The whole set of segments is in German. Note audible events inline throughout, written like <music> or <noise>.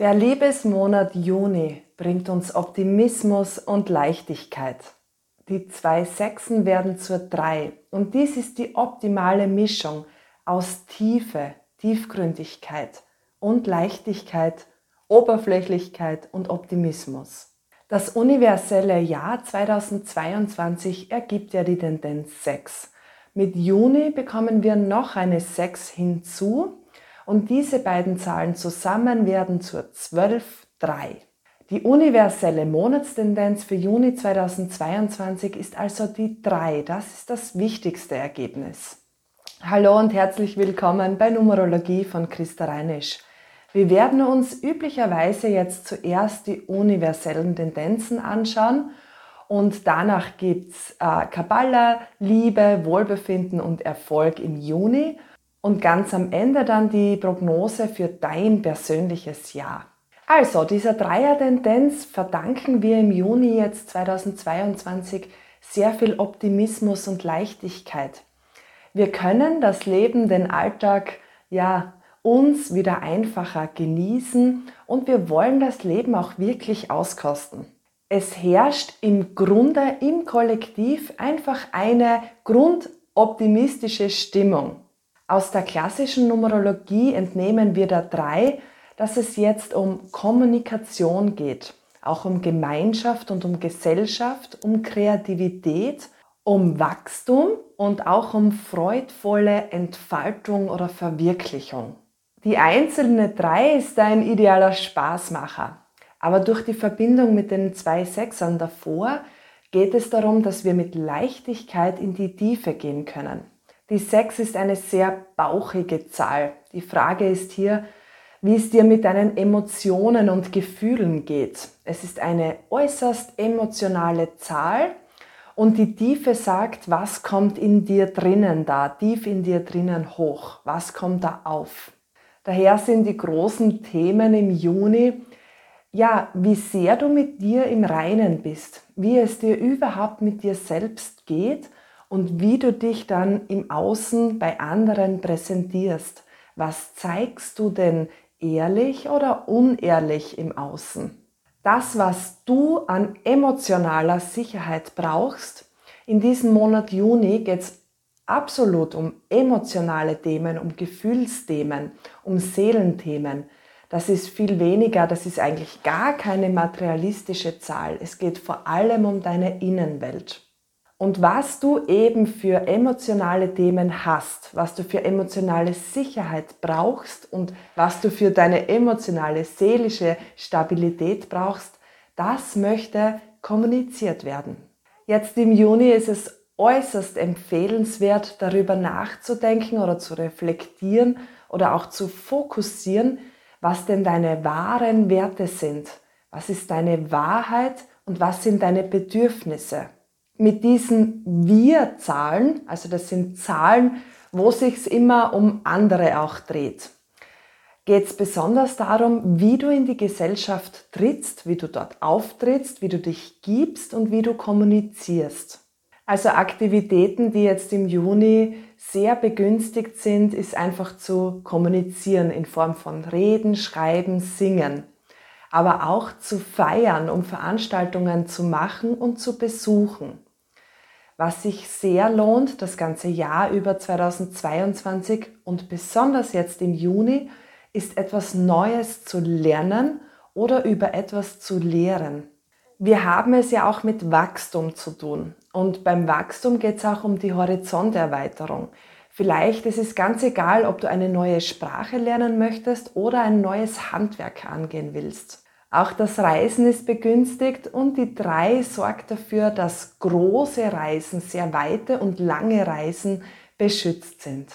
Der Liebesmonat Juni bringt uns Optimismus und Leichtigkeit. Die zwei Sechsen werden zur Drei und dies ist die optimale Mischung aus Tiefe, Tiefgründigkeit und Leichtigkeit, Oberflächlichkeit und Optimismus. Das universelle Jahr 2022 ergibt ja die Tendenz 6. Mit Juni bekommen wir noch eine 6 hinzu und diese beiden Zahlen zusammen werden zur 12,3. Die universelle Monatstendenz für Juni 2022 ist also die 3. Das ist das wichtigste Ergebnis. Hallo und herzlich willkommen bei Numerologie von Christa Reinisch. Wir werden uns üblicherweise jetzt zuerst die universellen Tendenzen anschauen und danach gibt's äh, Kabbalah, Liebe, Wohlbefinden und Erfolg im Juni und ganz am Ende dann die Prognose für dein persönliches Jahr. Also, dieser Dreier-Tendenz verdanken wir im Juni jetzt 2022 sehr viel Optimismus und Leichtigkeit. Wir können das Leben, den Alltag, ja, uns wieder einfacher genießen und wir wollen das Leben auch wirklich auskosten. Es herrscht im Grunde im Kollektiv einfach eine grundoptimistische Stimmung. Aus der klassischen Numerologie entnehmen wir da drei, dass es jetzt um Kommunikation geht, auch um Gemeinschaft und um Gesellschaft, um Kreativität, um Wachstum und auch um freudvolle Entfaltung oder Verwirklichung. Die einzelne drei ist ein idealer Spaßmacher, aber durch die Verbindung mit den zwei Sechsern davor geht es darum, dass wir mit Leichtigkeit in die Tiefe gehen können. Die 6 ist eine sehr bauchige Zahl. Die Frage ist hier, wie es dir mit deinen Emotionen und Gefühlen geht. Es ist eine äußerst emotionale Zahl und die Tiefe sagt, was kommt in dir drinnen da, tief in dir drinnen hoch, was kommt da auf. Daher sind die großen Themen im Juni, ja, wie sehr du mit dir im Reinen bist, wie es dir überhaupt mit dir selbst geht und wie du dich dann im Außen bei anderen präsentierst. Was zeigst du denn ehrlich oder unehrlich im Außen? Das, was du an emotionaler Sicherheit brauchst, in diesem Monat Juni geht es absolut um emotionale Themen, um Gefühlsthemen, um Seelenthemen. Das ist viel weniger, das ist eigentlich gar keine materialistische Zahl. Es geht vor allem um deine Innenwelt. Und was du eben für emotionale Themen hast, was du für emotionale Sicherheit brauchst und was du für deine emotionale, seelische Stabilität brauchst, das möchte kommuniziert werden. Jetzt im Juni ist es äußerst empfehlenswert, darüber nachzudenken oder zu reflektieren oder auch zu fokussieren, was denn deine wahren Werte sind. Was ist deine Wahrheit und was sind deine Bedürfnisse? Mit diesen Wir-Zahlen, also das sind Zahlen, wo sich's immer um andere auch dreht, geht es besonders darum, wie du in die Gesellschaft trittst, wie du dort auftrittst, wie du dich gibst und wie du kommunizierst. Also Aktivitäten, die jetzt im Juni sehr begünstigt sind, ist einfach zu kommunizieren in Form von Reden, Schreiben, Singen aber auch zu feiern, um Veranstaltungen zu machen und zu besuchen. Was sich sehr lohnt, das ganze Jahr über 2022 und besonders jetzt im Juni, ist etwas Neues zu lernen oder über etwas zu lehren. Wir haben es ja auch mit Wachstum zu tun. Und beim Wachstum geht es auch um die Horizonterweiterung. Vielleicht ist es ganz egal, ob du eine neue Sprache lernen möchtest oder ein neues Handwerk angehen willst. Auch das Reisen ist begünstigt und die 3 sorgt dafür, dass große Reisen, sehr weite und lange Reisen beschützt sind.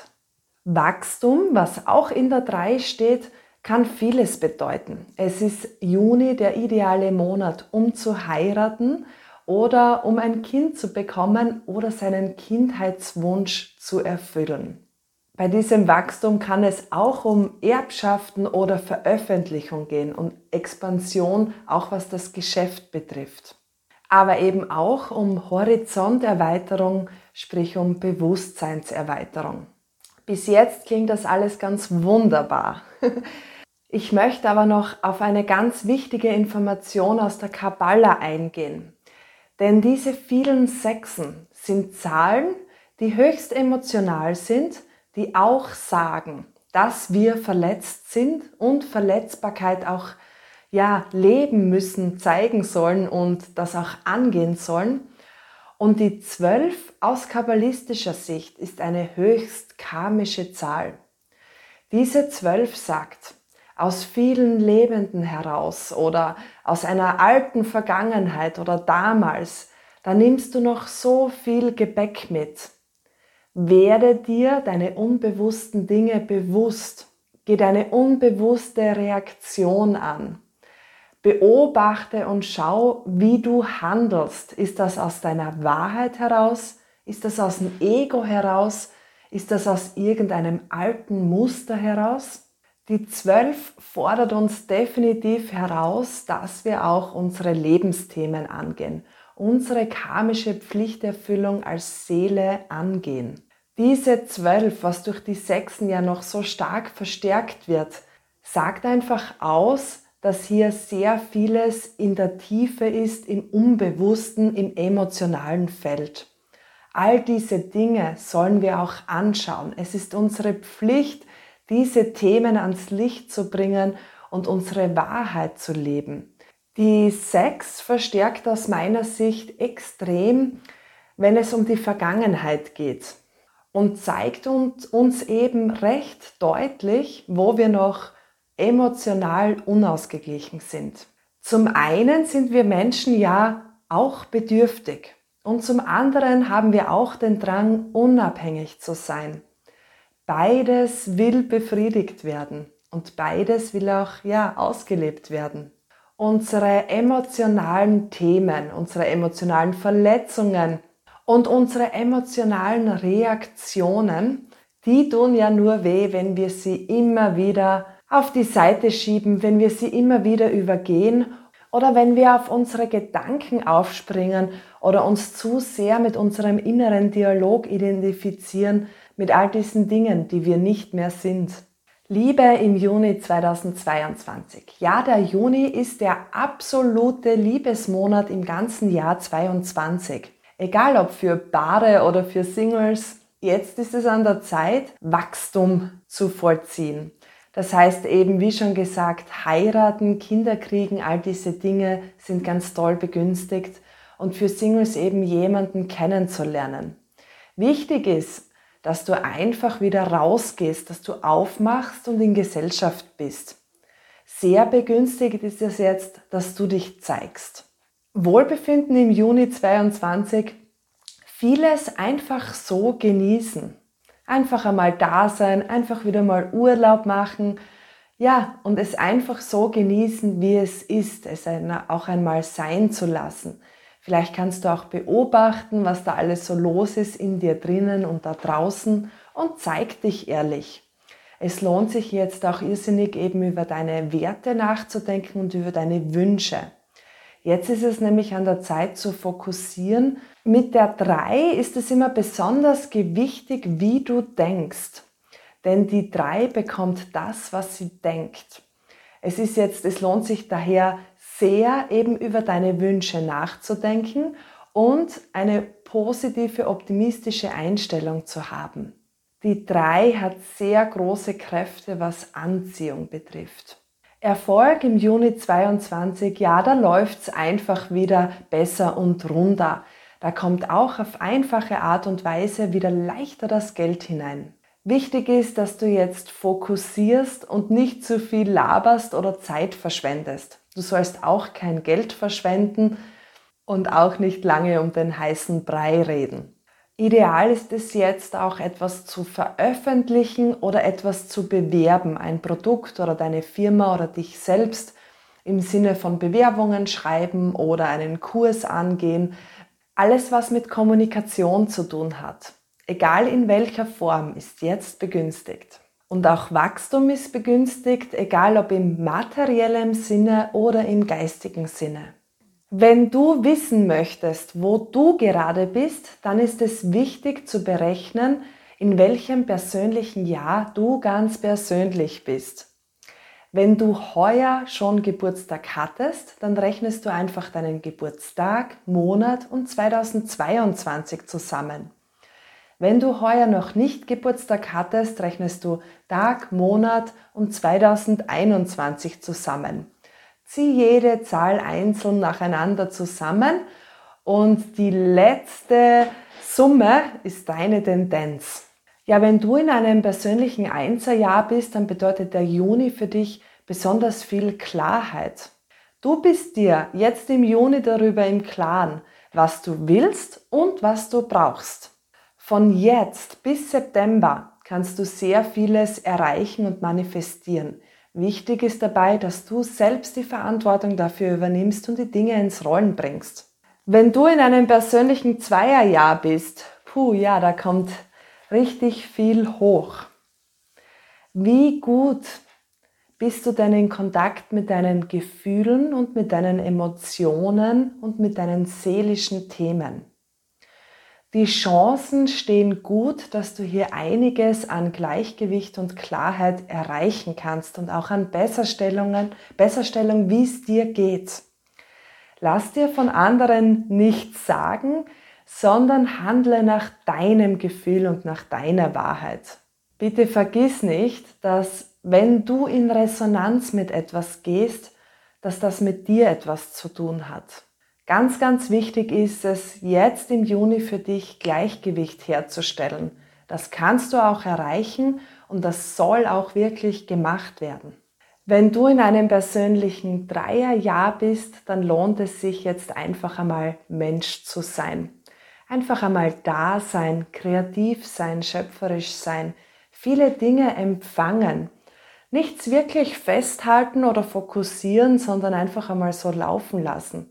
Wachstum, was auch in der 3 steht, kann vieles bedeuten. Es ist Juni der ideale Monat, um zu heiraten oder um ein Kind zu bekommen oder seinen Kindheitswunsch zu erfüllen. Bei diesem Wachstum kann es auch um Erbschaften oder Veröffentlichung gehen und Expansion, auch was das Geschäft betrifft. Aber eben auch um Horizonterweiterung, sprich um Bewusstseinserweiterung. Bis jetzt klingt das alles ganz wunderbar. <laughs> Ich möchte aber noch auf eine ganz wichtige Information aus der Kabbala eingehen. Denn diese vielen Sechsen sind Zahlen, die höchst emotional sind, die auch sagen, dass wir verletzt sind und Verletzbarkeit auch ja, leben müssen, zeigen sollen und das auch angehen sollen. Und die zwölf aus kabbalistischer Sicht ist eine höchst karmische Zahl. Diese zwölf sagt, aus vielen Lebenden heraus oder aus einer alten Vergangenheit oder damals, da nimmst du noch so viel Gepäck mit. Werde dir deine unbewussten Dinge bewusst. Geh deine unbewusste Reaktion an. Beobachte und schau, wie du handelst. Ist das aus deiner Wahrheit heraus? Ist das aus dem Ego heraus? Ist das aus irgendeinem alten Muster heraus? Die Zwölf fordert uns definitiv heraus, dass wir auch unsere Lebensthemen angehen, unsere karmische Pflichterfüllung als Seele angehen. Diese Zwölf, was durch die Sechsen ja noch so stark verstärkt wird, sagt einfach aus, dass hier sehr vieles in der Tiefe ist, im Unbewussten, im emotionalen Feld. All diese Dinge sollen wir auch anschauen. Es ist unsere Pflicht, diese Themen ans Licht zu bringen und unsere Wahrheit zu leben. Die Sex verstärkt aus meiner Sicht extrem, wenn es um die Vergangenheit geht und zeigt uns eben recht deutlich, wo wir noch emotional unausgeglichen sind. Zum einen sind wir Menschen ja auch bedürftig und zum anderen haben wir auch den Drang, unabhängig zu sein. Beides will befriedigt werden und beides will auch ja ausgelebt werden. Unsere emotionalen Themen, unsere emotionalen Verletzungen und unsere emotionalen Reaktionen, die tun ja nur weh, wenn wir sie immer wieder auf die Seite schieben, wenn wir sie immer wieder übergehen oder wenn wir auf unsere Gedanken aufspringen oder uns zu sehr mit unserem inneren Dialog identifizieren, mit all diesen Dingen, die wir nicht mehr sind. Liebe im Juni 2022. Ja, der Juni ist der absolute Liebesmonat im ganzen Jahr 2022. Egal ob für Paare oder für Singles, jetzt ist es an der Zeit, Wachstum zu vollziehen. Das heißt eben, wie schon gesagt, heiraten, Kinder kriegen, all diese Dinge sind ganz toll begünstigt und für Singles eben jemanden kennenzulernen. Wichtig ist, dass du einfach wieder rausgehst, dass du aufmachst und in Gesellschaft bist. Sehr begünstigt ist es jetzt, dass du dich zeigst. Wohlbefinden im Juni 22, vieles einfach so genießen. Einfach einmal da sein, einfach wieder mal Urlaub machen. Ja, und es einfach so genießen, wie es ist, es auch einmal sein zu lassen. Vielleicht kannst du auch beobachten, was da alles so los ist in dir drinnen und da draußen und zeig dich ehrlich. Es lohnt sich jetzt auch irrsinnig eben über deine Werte nachzudenken und über deine Wünsche. Jetzt ist es nämlich an der Zeit zu fokussieren. Mit der 3 ist es immer besonders gewichtig, wie du denkst. Denn die 3 bekommt das, was sie denkt. Es ist jetzt, es lohnt sich daher sehr eben über deine Wünsche nachzudenken und eine positive, optimistische Einstellung zu haben. Die drei hat sehr große Kräfte, was Anziehung betrifft. Erfolg im Juni 22, ja, da läuft's einfach wieder besser und runder. Da kommt auch auf einfache Art und Weise wieder leichter das Geld hinein. Wichtig ist, dass du jetzt fokussierst und nicht zu viel laberst oder Zeit verschwendest. Du sollst auch kein Geld verschwenden und auch nicht lange um den heißen Brei reden. Ideal ist es jetzt auch etwas zu veröffentlichen oder etwas zu bewerben, ein Produkt oder deine Firma oder dich selbst im Sinne von Bewerbungen schreiben oder einen Kurs angehen. Alles, was mit Kommunikation zu tun hat, egal in welcher Form, ist jetzt begünstigt. Und auch Wachstum ist begünstigt, egal ob im materiellen Sinne oder im geistigen Sinne. Wenn du wissen möchtest, wo du gerade bist, dann ist es wichtig zu berechnen, in welchem persönlichen Jahr du ganz persönlich bist. Wenn du heuer schon Geburtstag hattest, dann rechnest du einfach deinen Geburtstag, Monat und 2022 zusammen. Wenn du heuer noch nicht Geburtstag hattest, rechnest du Tag, Monat und 2021 zusammen. Zieh jede Zahl einzeln nacheinander zusammen und die letzte Summe ist deine Tendenz. Ja, wenn du in einem persönlichen Einserjahr bist, dann bedeutet der Juni für dich besonders viel Klarheit. Du bist dir jetzt im Juni darüber im Klaren, was du willst und was du brauchst. Von jetzt bis September kannst du sehr vieles erreichen und manifestieren. Wichtig ist dabei, dass du selbst die Verantwortung dafür übernimmst und die Dinge ins Rollen bringst. Wenn du in einem persönlichen Zweierjahr bist, puh, ja, da kommt richtig viel hoch. Wie gut bist du denn in Kontakt mit deinen Gefühlen und mit deinen Emotionen und mit deinen seelischen Themen? Die Chancen stehen gut, dass du hier einiges an Gleichgewicht und Klarheit erreichen kannst und auch an Besserstellungen, Besserstellung, wie es dir geht. Lass dir von anderen nichts sagen, sondern handle nach deinem Gefühl und nach deiner Wahrheit. Bitte vergiss nicht, dass wenn du in Resonanz mit etwas gehst, dass das mit dir etwas zu tun hat. Ganz, ganz wichtig ist es, jetzt im Juni für dich Gleichgewicht herzustellen. Das kannst du auch erreichen und das soll auch wirklich gemacht werden. Wenn du in einem persönlichen Dreierjahr bist, dann lohnt es sich jetzt einfach einmal Mensch zu sein. Einfach einmal da sein, kreativ sein, schöpferisch sein, viele Dinge empfangen. Nichts wirklich festhalten oder fokussieren, sondern einfach einmal so laufen lassen.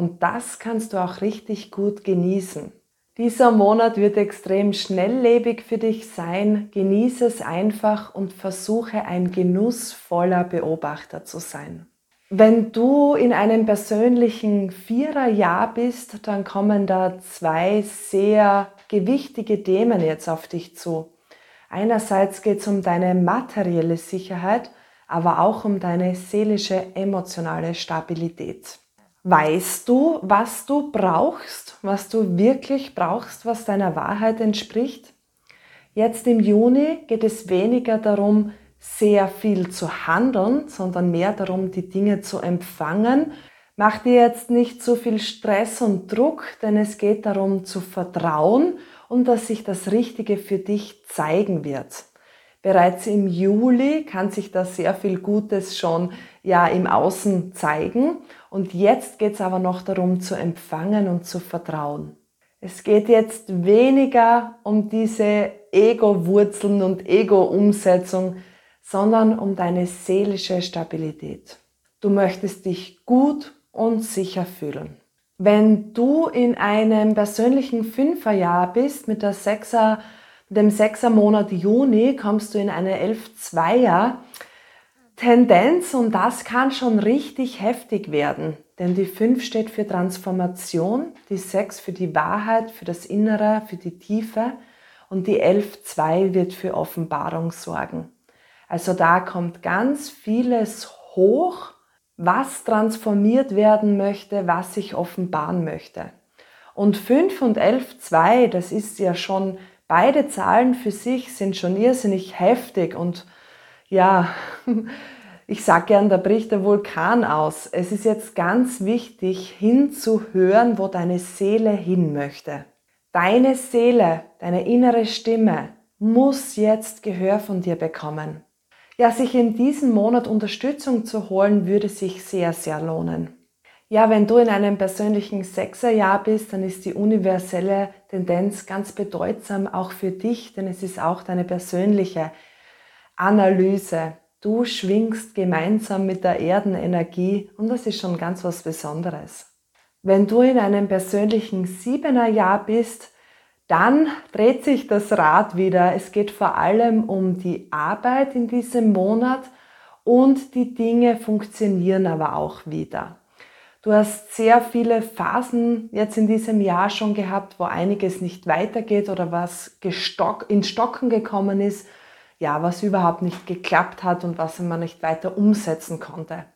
Und das kannst du auch richtig gut genießen. Dieser Monat wird extrem schnelllebig für dich sein. Genieße es einfach und versuche ein genussvoller Beobachter zu sein. Wenn du in einem persönlichen Viererjahr bist, dann kommen da zwei sehr gewichtige Themen jetzt auf dich zu. Einerseits geht es um deine materielle Sicherheit, aber auch um deine seelische, emotionale Stabilität. Weißt du, was du brauchst, was du wirklich brauchst, was deiner Wahrheit entspricht? Jetzt im Juni geht es weniger darum, sehr viel zu handeln, sondern mehr darum, die Dinge zu empfangen. Mach dir jetzt nicht zu viel Stress und Druck, denn es geht darum zu vertrauen und dass sich das Richtige für dich zeigen wird. Bereits im Juli kann sich da sehr viel Gutes schon ja im Außen zeigen und jetzt geht es aber noch darum zu empfangen und zu vertrauen. Es geht jetzt weniger um diese Ego-Wurzeln und Ego-Umsetzung, sondern um deine seelische Stabilität. Du möchtest dich gut und sicher fühlen. Wenn du in einem persönlichen Fünferjahr bist mit der Sechser, dem Sechsermonat Juni, kommst du in eine Elf-Zweier Tendenz und das kann schon richtig heftig werden. Denn die 5 steht für Transformation, die 6 für die Wahrheit, für das Innere, für die Tiefe und die 11.2 wird für Offenbarung sorgen. Also da kommt ganz vieles hoch, was transformiert werden möchte, was sich offenbaren möchte. Und 5 und 11, 2, das ist ja schon, beide Zahlen für sich sind schon irrsinnig heftig und ja, <laughs> ich sage gern, da bricht der Vulkan aus. Es ist jetzt ganz wichtig hinzuhören, wo deine Seele hin möchte. Deine Seele, deine innere Stimme muss jetzt Gehör von dir bekommen. Ja, sich in diesem Monat Unterstützung zu holen, würde sich sehr, sehr lohnen. Ja, wenn du in einem persönlichen Sechserjahr bist, dann ist die universelle Tendenz ganz bedeutsam auch für dich, denn es ist auch deine persönliche Analyse. Du schwingst gemeinsam mit der Erdenenergie und das ist schon ganz was Besonderes. Wenn du in einem persönlichen Siebenerjahr bist, dann dreht sich das Rad wieder. Es geht vor allem um die Arbeit in diesem Monat und die Dinge funktionieren aber auch wieder. Du hast sehr viele Phasen jetzt in diesem Jahr schon gehabt, wo einiges nicht weitergeht oder was in Stocken gekommen ist. Ja, was überhaupt nicht geklappt hat und was man nicht weiter umsetzen konnte.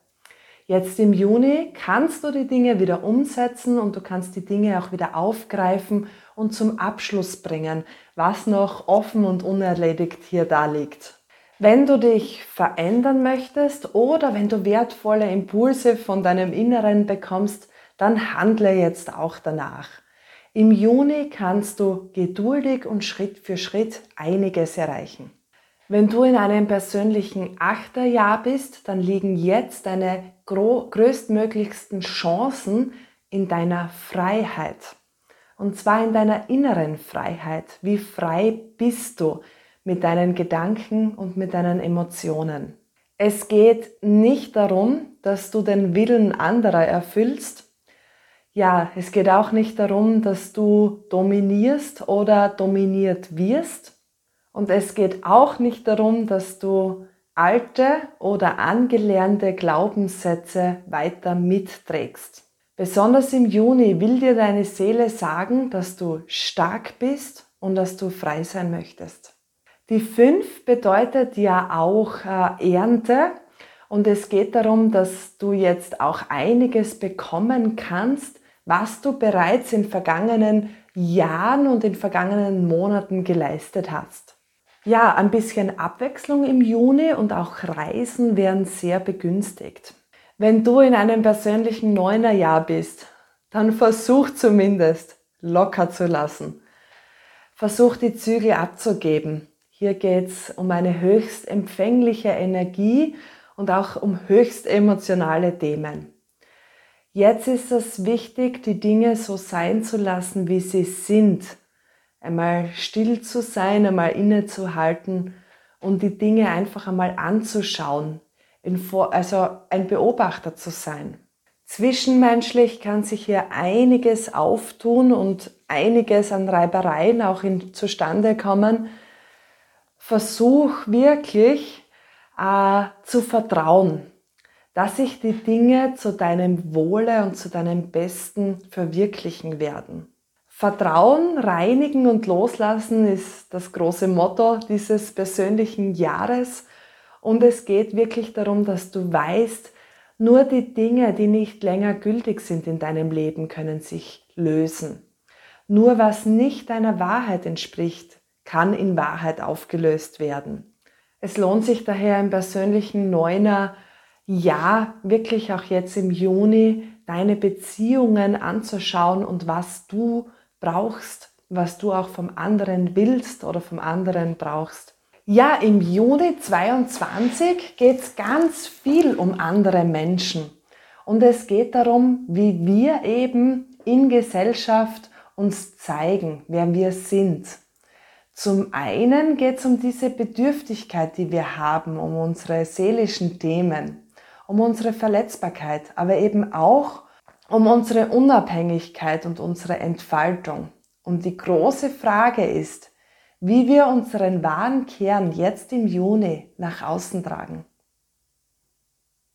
Jetzt im Juni kannst du die Dinge wieder umsetzen und du kannst die Dinge auch wieder aufgreifen und zum Abschluss bringen, was noch offen und unerledigt hier da liegt. Wenn du dich verändern möchtest oder wenn du wertvolle Impulse von deinem Inneren bekommst, dann handle jetzt auch danach. Im Juni kannst du geduldig und Schritt für Schritt einiges erreichen. Wenn du in einem persönlichen Achterjahr bist, dann liegen jetzt deine größtmöglichsten Chancen in deiner Freiheit. Und zwar in deiner inneren Freiheit. Wie frei bist du mit deinen Gedanken und mit deinen Emotionen? Es geht nicht darum, dass du den Willen anderer erfüllst. Ja, es geht auch nicht darum, dass du dominierst oder dominiert wirst und es geht auch nicht darum, dass du alte oder angelernte Glaubenssätze weiter mitträgst. Besonders im Juni will dir deine Seele sagen, dass du stark bist und dass du frei sein möchtest. Die 5 bedeutet ja auch äh, Ernte und es geht darum, dass du jetzt auch einiges bekommen kannst, was du bereits in vergangenen Jahren und in vergangenen Monaten geleistet hast. Ja, ein bisschen Abwechslung im Juni und auch Reisen werden sehr begünstigt. Wenn du in einem persönlichen Neunerjahr bist, dann versuch zumindest locker zu lassen. Versuch die Zügel abzugeben. Hier geht's um eine höchst empfängliche Energie und auch um höchst emotionale Themen. Jetzt ist es wichtig, die Dinge so sein zu lassen, wie sie sind einmal still zu sein, einmal innezuhalten und die Dinge einfach einmal anzuschauen, also ein Beobachter zu sein. Zwischenmenschlich kann sich hier einiges auftun und einiges an Reibereien auch in, zustande kommen. Versuch wirklich äh, zu vertrauen, dass sich die Dinge zu deinem Wohle und zu deinem Besten verwirklichen werden. Vertrauen, reinigen und loslassen ist das große Motto dieses persönlichen Jahres. Und es geht wirklich darum, dass du weißt, nur die Dinge, die nicht länger gültig sind in deinem Leben, können sich lösen. Nur was nicht deiner Wahrheit entspricht, kann in Wahrheit aufgelöst werden. Es lohnt sich daher im persönlichen Neuner Jahr, wirklich auch jetzt im Juni, deine Beziehungen anzuschauen und was du brauchst, was du auch vom anderen willst oder vom anderen brauchst. Ja, im Juni 22 geht es ganz viel um andere Menschen. Und es geht darum, wie wir eben in Gesellschaft uns zeigen, wer wir sind. Zum einen geht es um diese Bedürftigkeit, die wir haben, um unsere seelischen Themen, um unsere Verletzbarkeit, aber eben auch um unsere Unabhängigkeit und unsere Entfaltung. Und die große Frage ist, wie wir unseren wahren Kern jetzt im Juni nach außen tragen.